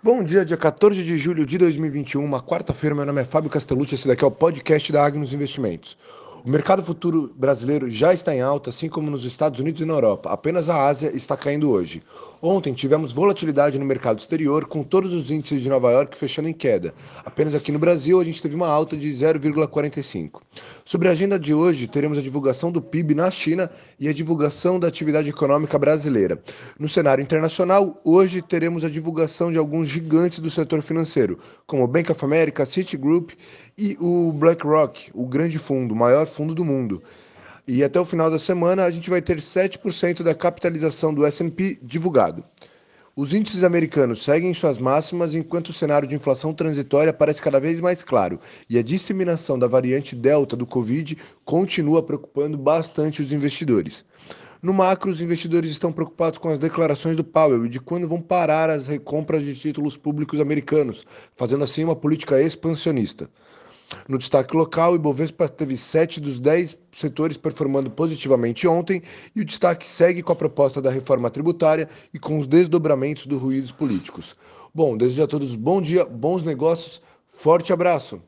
Bom dia, dia 14 de julho de 2021, uma quarta-feira. Meu nome é Fábio Castellucci, esse daqui é o podcast da Agnos Investimentos. O mercado futuro brasileiro já está em alta, assim como nos Estados Unidos e na Europa. Apenas a Ásia está caindo hoje. Ontem tivemos volatilidade no mercado exterior, com todos os índices de Nova York fechando em queda. Apenas aqui no Brasil a gente teve uma alta de 0,45. Sobre a agenda de hoje, teremos a divulgação do PIB na China e a divulgação da atividade econômica brasileira. No cenário internacional, hoje teremos a divulgação de alguns gigantes do setor financeiro, como o Bank of America, Citigroup e o BlackRock, o grande fundo, maior fundo do mundo. E até o final da semana a gente vai ter 7% da capitalização do S&P divulgado. Os índices americanos seguem suas máximas enquanto o cenário de inflação transitória parece cada vez mais claro e a disseminação da variante Delta do Covid continua preocupando bastante os investidores. No macro, os investidores estão preocupados com as declarações do Powell e de quando vão parar as recompras de títulos públicos americanos, fazendo assim uma política expansionista. No destaque local, o Ibovespa teve sete dos dez setores performando positivamente ontem e o destaque segue com a proposta da reforma tributária e com os desdobramentos dos ruídos políticos. Bom, desejo a todos bom dia, bons negócios, forte abraço!